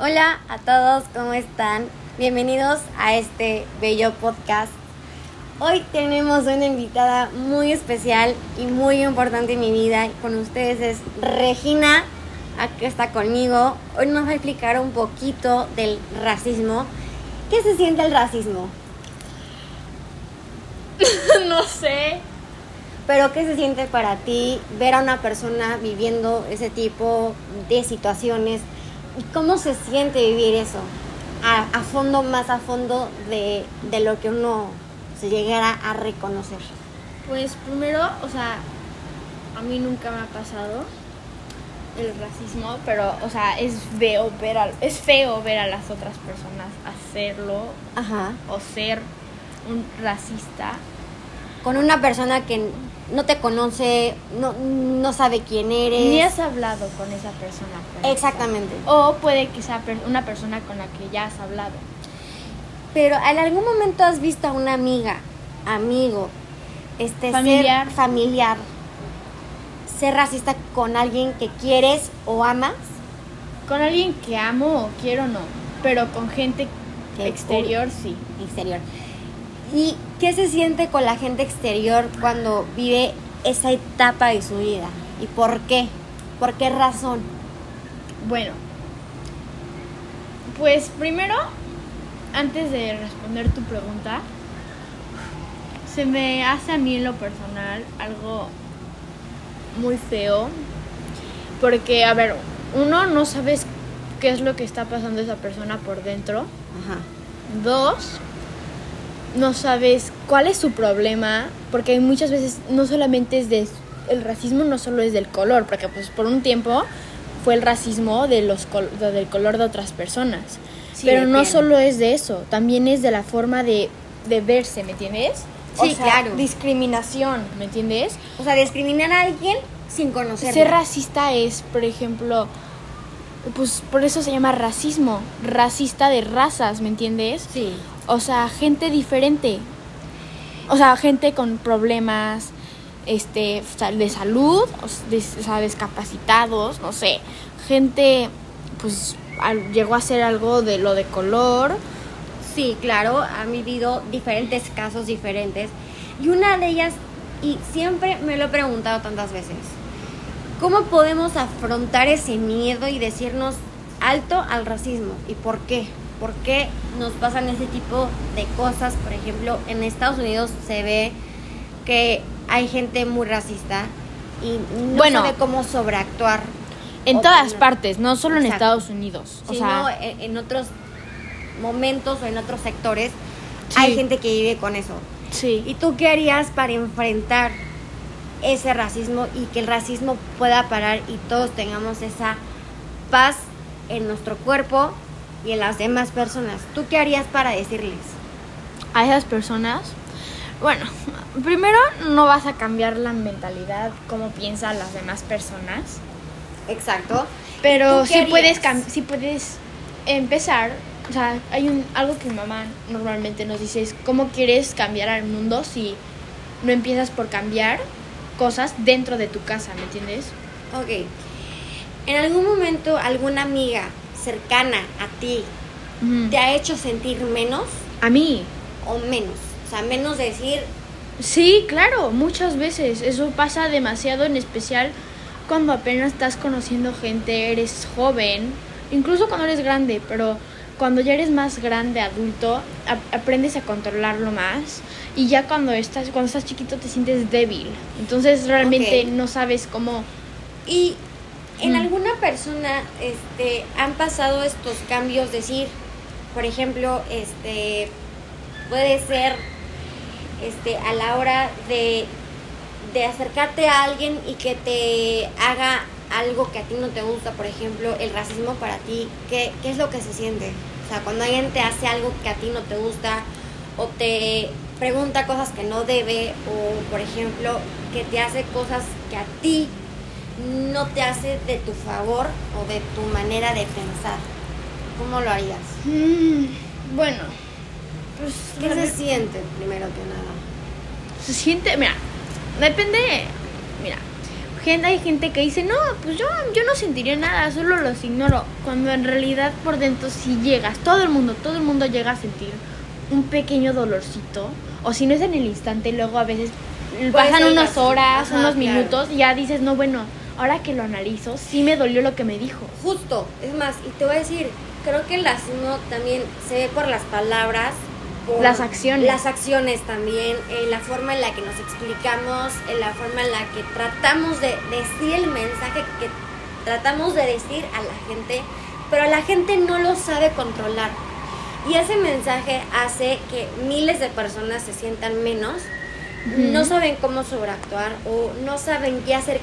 Hola a todos, ¿cómo están? Bienvenidos a este bello podcast. Hoy tenemos una invitada muy especial y muy importante en mi vida. Con ustedes es Regina, aquí está conmigo. Hoy nos va a explicar un poquito del racismo. ¿Qué se siente el racismo? no sé. Pero ¿qué se siente para ti ver a una persona viviendo ese tipo de situaciones? ¿Y cómo se siente vivir eso? A, a fondo, más a fondo de, de lo que uno se llegara a reconocer. Pues primero, o sea, a mí nunca me ha pasado el racismo, pero, o sea, es feo ver a, es feo ver a las otras personas hacerlo Ajá. o ser un racista. Con una persona que no te conoce, no, no sabe quién eres. Ni has hablado con esa persona. Exactamente. O puede que sea una persona con la que ya has hablado. Pero en algún momento has visto a una amiga, amigo, este Familiar. ser familiar, ser racista con alguien que quieres o amas. Con alguien que amo o quiero, no. Pero con gente Que- exterior, sí. exterior. ¿Y qué se siente con la gente exterior cuando vive esa etapa de su vida? ¿Y por qué? ¿Por qué razón? Bueno, pues primero, antes de responder tu pregunta, se me hace a mí en lo personal algo muy feo. Porque, a ver, uno no sabes qué es lo que está pasando esa persona por dentro. Ajá. Dos, no sabes cuál es su problema, porque muchas veces no solamente es de el racismo no solo es del color, porque pues por un tiempo fue el racismo de los col- de- del color de otras personas. Sí, Pero no solo es de eso, también es de la forma de, de verse, ¿me entiendes? Sí, claro. Discriminación, ¿me entiendes? O sea, discriminar a alguien sin conocerlo. Ser racista es, por ejemplo, pues por eso se llama racismo, racista de razas, ¿me entiendes? Sí. O sea, gente diferente. O sea, gente con problemas este, de salud, o sea, discapacitados, no sé. Gente, pues, llegó a ser algo de lo de color. Sí, claro, han vivido diferentes casos diferentes. Y una de ellas, y siempre me lo he preguntado tantas veces, ¿cómo podemos afrontar ese miedo y decirnos alto al racismo? ¿Y por qué? ¿Por qué nos pasan ese tipo de cosas? Por ejemplo, en Estados Unidos se ve que hay gente muy racista y no Bueno. sabe cómo sobreactuar. En todas tener- partes, no solo en Exacto. Estados Unidos. O sino sea, en, en otros momentos o en otros sectores Sí. hay gente que vive con eso. sí. ¿Y tú qué harías para enfrentar ese racismo y que el racismo pueda parar y todos tengamos esa paz en nuestro cuerpo y en las demás personas? ¿Tú qué harías para decirles? a esas personas, bueno, primero no vas a cambiar la mentalidad, como piensan las demás personas. Exacto. Pero ¿Tú qué sí puedes, sí puedes empezar. O sea, hay un, algo que mi mamá normalmente nos dice es cómo quieres cambiar al mundo si no empiezas por cambiar cosas dentro de tu casa, ¿me entiendes? Ok. ¿En algún momento alguna amiga cercana a ti te ha hecho sentir menos A mí. o menos? O sea, menos decir, Sí, claro, muchas veces. Eso pasa demasiado, en especial cuando apenas estás conociendo gente, eres joven, incluso cuando eres grande, pero cuando ya eres más grande, adulto, ap- aprendes a controlarlo más y ya cuando estás cuando estás chiquito te sientes débil. Entonces realmente no sabes cómo Y en Mm. alguna persona este, han pasado estos cambios, decir, por ejemplo, este, puede ser este, a la hora de, de acercarte a alguien y que te haga algo que a ti no te gusta, por ejemplo, el racismo para ti, ¿qué, qué es lo que se siente? O sea, cuando alguien te hace algo que a ti no te gusta o te pregunta cosas que no debe o, por ejemplo, que te hace cosas que a ti no te hace de tu favor o de tu manera de pensar. ¿Cómo lo harías? Mm, bueno, pues ¿Qué se siente primero que nada? se siente, mira, depende, mira, gente, hay gente que dice, no, pues yo, yo no sentiría nada, solo los ignoro. Cuando en realidad por dentro si llegas, todo el mundo, todo el mundo llega a sentir un pequeño dolorcito. O si no es en el instante, luego a veces pasan ser unas horas, Ajá, unos claro. minutos y ya dices, no, bueno, ahora que lo analizo, sí me dolió lo que me dijo. Justo, es más, y te voy a decir, creo que el racismo también se ve por las palabras, por Las acciones. Las acciones también, en la forma en la que nos explicamos, en la forma en la que tratamos de decir el mensaje que tratamos de decir a la gente, pero la gente no lo sabe controlar. Y ese mensaje hace que miles de personas se sientan menos, no saben cómo sobreactuar o no saben qué hacer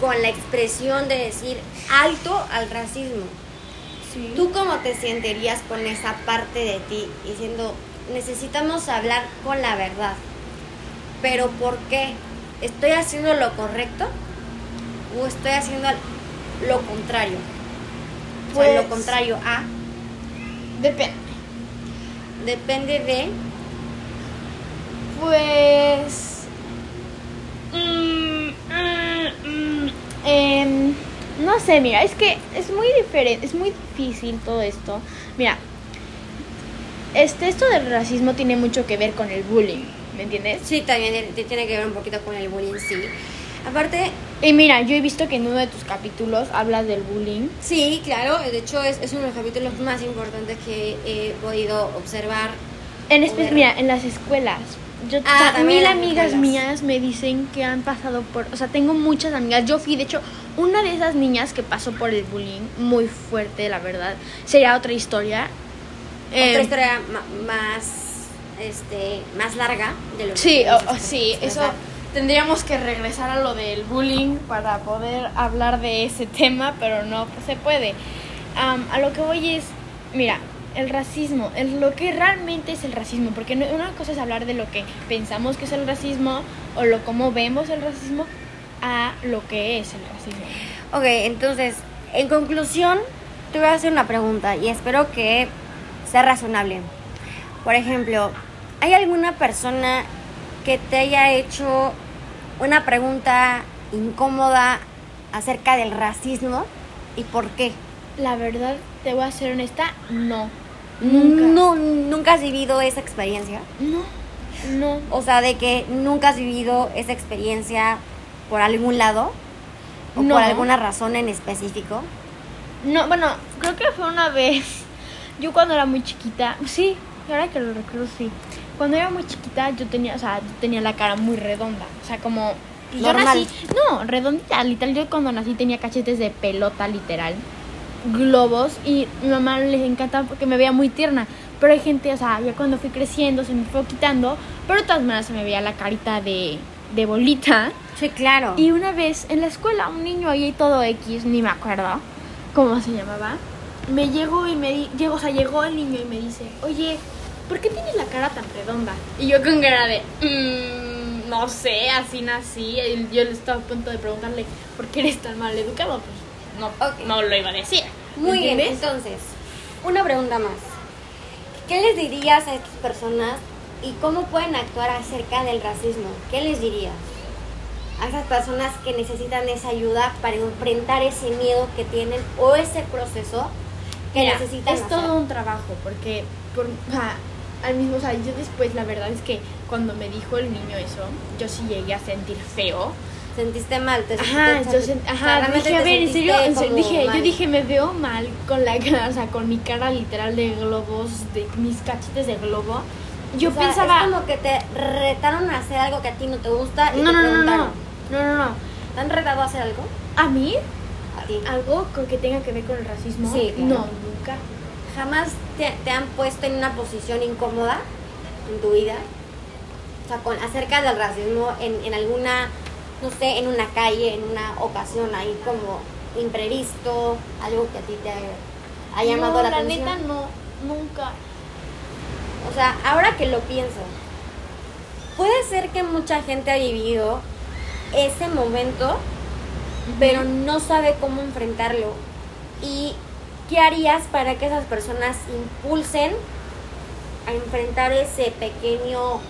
con la expresión de decir alto al racismo. ¿Tú cómo te sentirías con esa parte de ti diciendo, necesitamos hablar con la verdad? Pero ¿por qué? ¿Estoy haciendo lo correcto o estoy haciendo lo contrario? o sea, lo Pues- contrario a, Depende. depende de... Pues. mm, mm, mm, em, no sé, mira, es que es muy diferente, es muy difícil todo esto. Mira, este, esto del racismo tiene mucho que ver con el bullying, ¿me entiendes? Sí, también tiene que ver un poquito con el bullying, sí. Aparte, Y mira, yo he visto que en uno de tus capítulos hablas del bullying. sí, claro, de hecho es, es uno de los capítulos más importantes que he podido observar. En espe- mira, en las escuelas. Yo, Ah, o sea, mil amigas escuelas. mías me dicen que han pasado por, o sea, tengo muchas amigas. Yo fui, de hecho, una de esas niñas que pasó por el bullying, muy fuerte, la verdad. Sería otra historia. Eh, Otra historia ma- más, este, más larga de lo que Sí, podemos o- o- sí, eso tendríamos que regresar a lo del bullying para poder hablar de ese tema, pero no se puede. Am, a lo que voy es, mira, el racismo, el, lo que realmente es el racismo, porque una cosa es hablar de lo que pensamos que es el racismo o lo cómo vemos el racismo a lo que es el racismo. Ok, entonces, en conclusión, te voy a hacer una pregunta y espero que sea razonable. Por ejemplo, ¿hay alguna persona que te haya hecho una pregunta incómoda acerca del racismo y por qué? La verdad, te voy a ser honesta, no. Nunca. No, nunca has vivido esa experiencia. No. No. O sea, de que nunca has vivido esa experiencia por algún lado o No. por alguna razón en específico. No, bueno, creo que fue una vez. Yo cuando era muy chiquita, sí, ahora que lo recuerdo, sí. Cuando era muy chiquita, yo tenía, o sea, yo tenía la cara muy redonda. O sea, como. pues, Yo Normal. nací. No, redondita, literal. Yo cuando nací tenía cachetes de pelota, literal. Globos. Y mi mamá les encantaba porque me veía muy tierna. Pero hay gente, o sea, ya cuando fui creciendo se me fue quitando. Pero de todas maneras se me veía la carita de, de bolita. Sí, claro. Y una vez en la escuela, un niño ahí todo X, ni me acuerdo cómo se llamaba, me llegó y me llegó, o sea, llegó el niño y me dice, oye, ¿por qué tienes la cara tan redonda? Y yo con cara de, "Mm, no sé, así nací. Y yo le estaba a punto de preguntarle, ¿por qué eres tan mal educado? Pues no, no lo iba a decir. Muy bien, entonces, una pregunta más. ¿Qué les dirías a estas personas y cómo pueden actuar acerca del racismo? ¿Qué les dirías a esas personas que necesitan esa ayuda para enfrentar ese miedo que tienen o ese proceso que Mira, necesitan es hacer? todo un trabajo porque por, al mismo, o sea, yo después la verdad es que cuando me dijo el niño eso, yo sí llegué a sentir feo. ¿Sentiste mal? ¿Te Ajá, yo sen- o sea, ajá, dije, a ver, en serio, en yo dije, me veo mal con la cara, o sea, con mi cara literal de globos, de mis cachetes de globo. Yo O sea, pensaba, Es como que te retaron a hacer algo que a ti no te gusta y no, te no, no, no, preguntaron. no, no, no, ¿Te han retado a hacer algo? a mí, ti. algo con que tenga que ver con el racismo, Sí, claro. no, nunca. ¿Jamás te, te han puesto en una posición incómoda en tu vida? O sea, con, acerca del racismo en, en alguna, no sé, en una calle, en una ocasión ahí como imprevisto, algo que a ti te ha llamado no, la, la atención. neta no, nunca. O sea, ahora que lo pienso, puede ser que mucha gente ha vivido ese momento, pero no sabe cómo enfrentarlo. ¿Y qué harías para que esas personas impulsen a enfrentar ese pequeño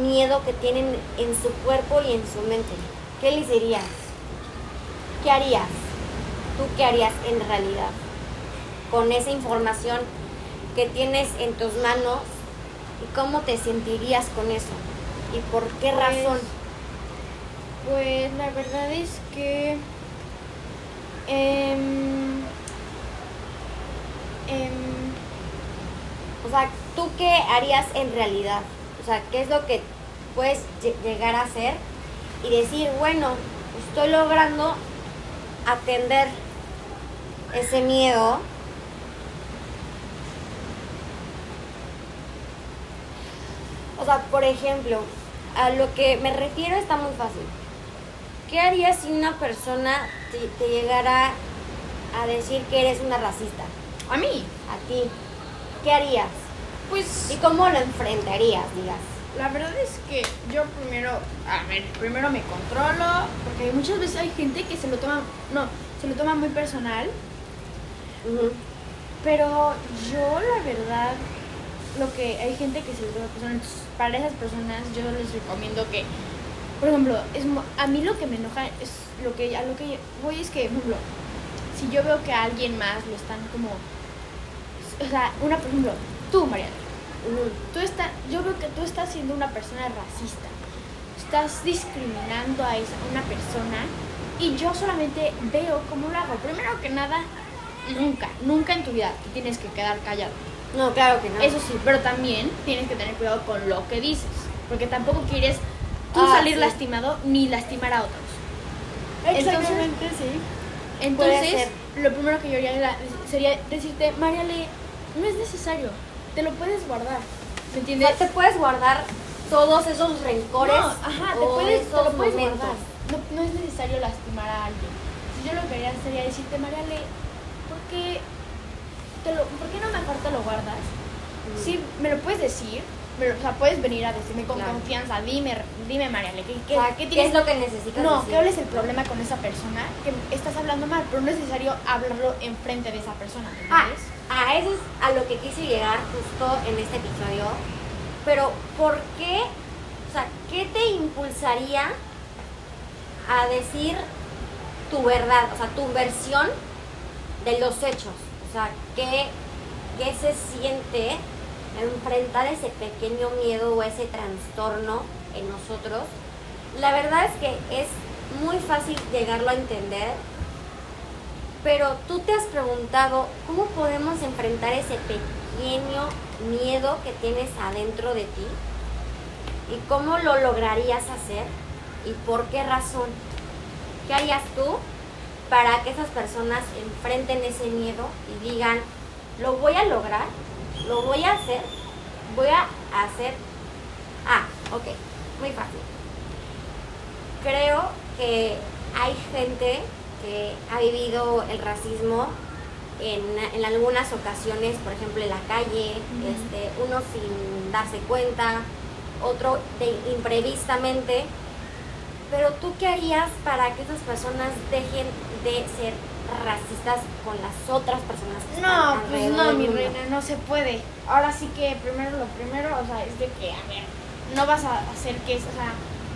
miedo que tienen en su cuerpo y en su mente? ¿Qué les dirías? ¿qué harías? ¿Tú qué harías en realidad con esa información que tienes en tus manos y cómo te sentirías con eso? ¿Y por qué Pues, razón? Pues la verdad es que. em, em, O sea, ¿tú qué harías en realidad? O sea, ¿qué es lo que puedes lle- llegar a hacer y decir, bueno, estoy logrando atender ese miedo? O sea, por ejemplo, a lo que me refiero está muy fácil. ¿Qué harías si una persona te, te llegara a decir que eres una racista? a mí, A ti. ¿Qué harías? pues. ¿Y cómo lo enfrentarías, digas? La verdad es que yo primero, a ver, primero me controlo, porque muchas veces hay gente que se lo toma, no, se lo toma muy personal, pero yo la verdad, lo que hay gente que se lo toma personal, para esas personas yo les recomiendo que, por ejemplo, es, a mí lo que me enoja es lo que, a lo que voy es que, por ejemplo, si yo veo que a alguien más lo están como, o sea, una, por ejemplo, tú, Mariana, tú estás, yo veo que tú estás siendo una persona racista. Estás discriminando a esa, una persona y yo solamente veo cómo lo hago. Primero que nada, nunca, nunca en tu vida te tienes que quedar callado. No, claro que no. Eso sí, pero también tienes que tener cuidado con lo que dices, porque tampoco quieres tú Ah, salir sí. lastimado ni lastimar a otros. Exactamente, sí. Puede Entonces, lo primero que yo haría era- sería decirte, Mariale, no es necesario, te lo puedes guardar. ¿Me entiendes? sea, te puedes guardar todos esos rencores No, ajá, te puedes, te esos lo puedes momentos. guardar. No, no es necesario lastimar a alguien. Si yo lo que haría sería decirte, Mariale, ¿por qué, te lo, ¿por qué no mejor te lo guardas? Sí, me lo puedes decir, o sea, puedes venir a decirme con Claro. confianza, dime, dime Mariale, ¿qué, qué, O sea, qué es lo que necesitas no, decir? ¿cuál es el problema con esa persona? Que estás hablando mal, pero no es necesario hablarlo enfrente de esa persona, ¿me Ah, a eso es a lo que quise llegar justo en este episodio. Pero, ¿por qué? O sea, ¿qué te impulsaría a decir tu verdad? O sea, tu versión de los hechos. O sea, ¿qué, qué se siente enfrentar ese pequeño miedo o ese trastorno en nosotros? La verdad es que es muy fácil llegarlo a entender, pero tú te has preguntado cómo podemos enfrentar ese pequeño miedo que tienes adentro de ti y cómo lo lograrías hacer y por qué razón. ¿Qué harías tú para que esas personas enfrenten ese miedo y digan, lo voy a lograr, lo voy a hacer, voy a hacer... Ah, ok, muy fácil. Creo que hay gente que ha vivido el racismo en, en algunas ocasiones, por ejemplo en la calle, este, uno sin darse cuenta, otro de, imprevistamente. Pero tú qué harías para que esas personas dejen de ser racistas con las otras personas que están No, pues no, mi mundo? reina, no se puede. Ahora sí que primero lo primero, o sea, es de que, a ver, no vas a hacer que, o sea,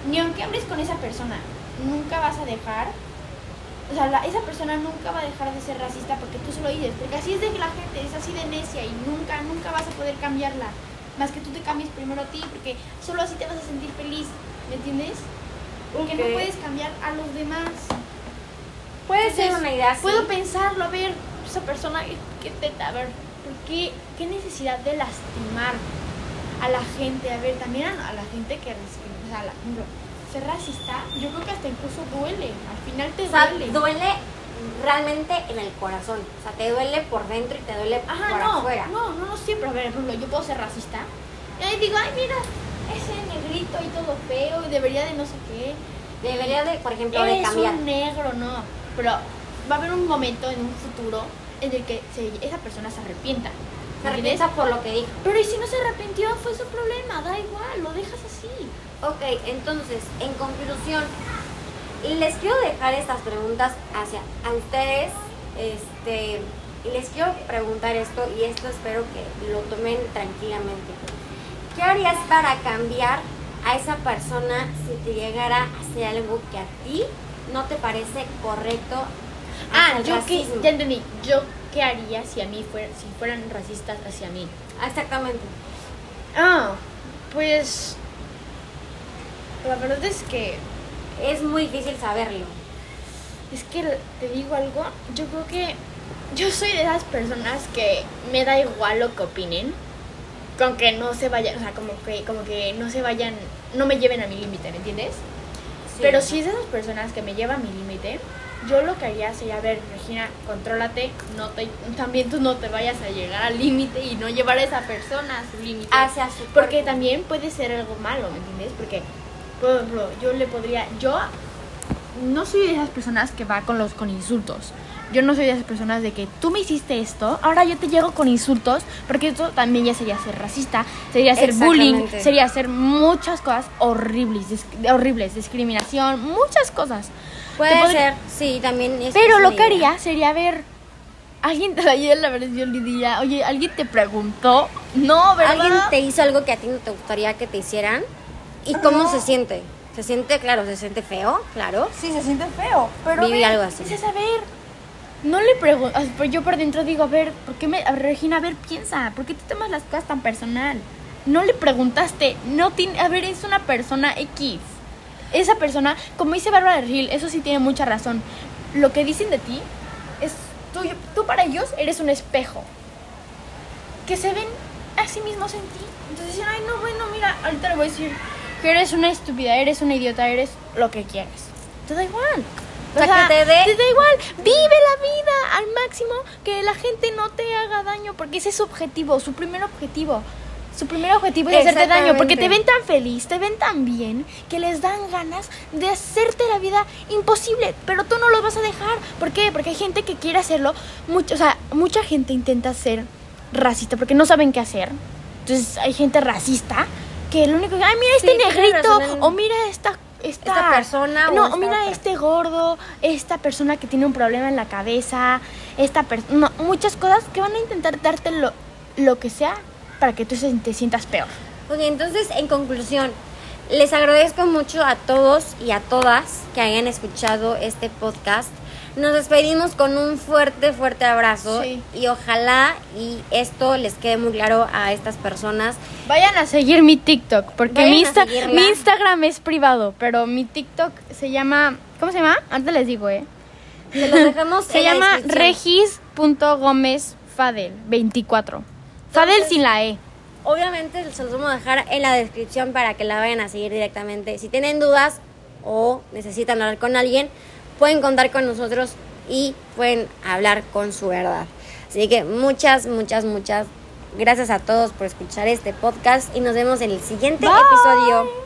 ni aunque hables con esa persona, nunca vas a dejar, o sea, la- esa persona nunca va a dejar de ser racista porque tú se lo dices, porque así es de que la gente, es así de necia y nunca, nunca vas a poder cambiarla. Más que tú te cambies primero a ti, porque solo así te vas a sentir feliz, ¿me entiendes? Porque no puedes cambiar a los demás. Puede ser una idea así. Puedo pensarlo, a ver, esa persona, qué teta, a ver, ¿por qué, qué necesidad de lastimar a la gente? A ver, también a, a la gente que, o sea, la- ejemplo, ser racista, yo creo que hasta incluso duele, al final te O sea, duele. duele realmente en el corazón. O sea, te duele por dentro y te duele Ajá, por no, afuera. no, no, no siempre, a ver, por ejemplo, yo puedo ser racista, y ahí digo, ay, mira, ese negrito y todo feo, y debería de no sé qué. Debería de, por ejemplo, de cambiar. un negro, no. Pero va a haber un momento en un futuro en el que se- esa persona se arrepienta. Se arrepienta por lo que dijo. Pero y si no se arrepintió, fue su problema, da igual, lo dejas así. Ok, entonces, en conclusión, y les quiero dejar estas preguntas hacia a ustedes, este, y les quiero preguntar esto, y esto espero que lo tomen tranquilamente. ¿Qué harías para cambiar a esa persona si te llegara a hacer algo que a ti no te parece correcto. Ah, yo racismo. ya entendí. Yo qué haría si a mí fuera, si fueran racistas hacia mí. Exactamente. Ah, pues la verdad es que Es muy difícil saberlo. es que te digo algo, yo creo que yo soy de esas personas que me da igual lo que opinen, con que no se vayan, o sea, como que como que no se vayan, no me lleven a mi límite, ¿me entiendes? Pero si es de esas personas que me llevan a mi límite, yo lo que haría sería, a ver, Regina, contrólate, no te, también tú no te vayas a llegar al límite y no llevar a esa persona a su límite. Hacia su Porque también puede ser algo malo, ¿me entiendes? Porque, por ejemplo, yo le podría, yo no soy de esas personas que va con los con insultos. Yo no soy de esas personas de que tú me hiciste esto, ahora yo te llego con insultos, porque eso también ya sería ser racista, sería ser bullying, sería hacer muchas cosas horribles, dis- horribles, discriminación, muchas cosas. Puede podría- ser, sí, también es Pero es lo que haría sería ver. Alguien te ayer la verdad yo le diría, oye, alguien te preguntó. No, ¿verdad? ¿Alguien te hizo algo que a ti no te gustaría que te hicieran? ¿Y cómo se siente? ¿Se siente, claro, se siente feo? Claro. Sí, se siente feo. Pero Viví ve, algo así. dices, a ver. No le pregunto. Yo por dentro digo, a ver, ¿por qué me. Regina, a ver, piensa. ¿Por qué te tomas las cosas tan personal? No le preguntaste. No tiene. A ver, es una persona X. Esa persona, como dice Bárbara Gil, eso sí tiene mucha razón. Lo que dicen de ti es. Tú, tú para ellos eres un espejo. Que se ven a sí mismos en ti. Entonces dicen, ay, no, bueno, mira, ahorita le voy a decir que eres una estúpida, eres una idiota, eres lo que quieres. Te da igual. O sea, que te dé- Te da igual. Vive la vida al máximo, que la gente no te haga daño, porque ese es su objetivo, su primer objetivo. Su primer objetivo es hacerte daño, porque te ven tan feliz, te ven tan bien, que les dan ganas de hacerte la vida imposible, pero tú no lo vas a dejar. ¿Por qué? Porque hay gente que quiere hacerlo, mucho, o sea, mucha gente intenta ser racista porque no saben qué hacer. Entonces hay gente racista que lo único que, ay, mira este Sí, negrito, o mira esta, esta, Esta persona o no, esta mira otra. este gordo, esta persona que tiene un problema en la cabeza, esta persona, muchas cosas que van a intentar darte lo, lo que sea para que tú se- te sientas peor. Ok, entonces, en conclusión, les agradezco mucho a todos y a todas que hayan escuchado este podcast. Nos despedimos con un fuerte, fuerte abrazo Sí. y ojalá y esto les quede muy claro a estas personas. Vayan a seguir mi TikTok, porque mi, Insta- mi Instagram es privado, pero mi TikTok se llama, ¿cómo se llama? Antes les digo, ¿eh? Se los dejamos Se en la llama descripción. regis.gomezfadel 24. Fadel sin la E. Obviamente se los vamos a dejar en la descripción para que la vayan a seguir directamente. Si tienen dudas o necesitan hablar con alguien, pueden contar con nosotros y pueden hablar con su verdad. Así que muchas, muchas, muchas gracias a todos por escuchar este podcast y nos vemos en el siguiente Bye. episodio.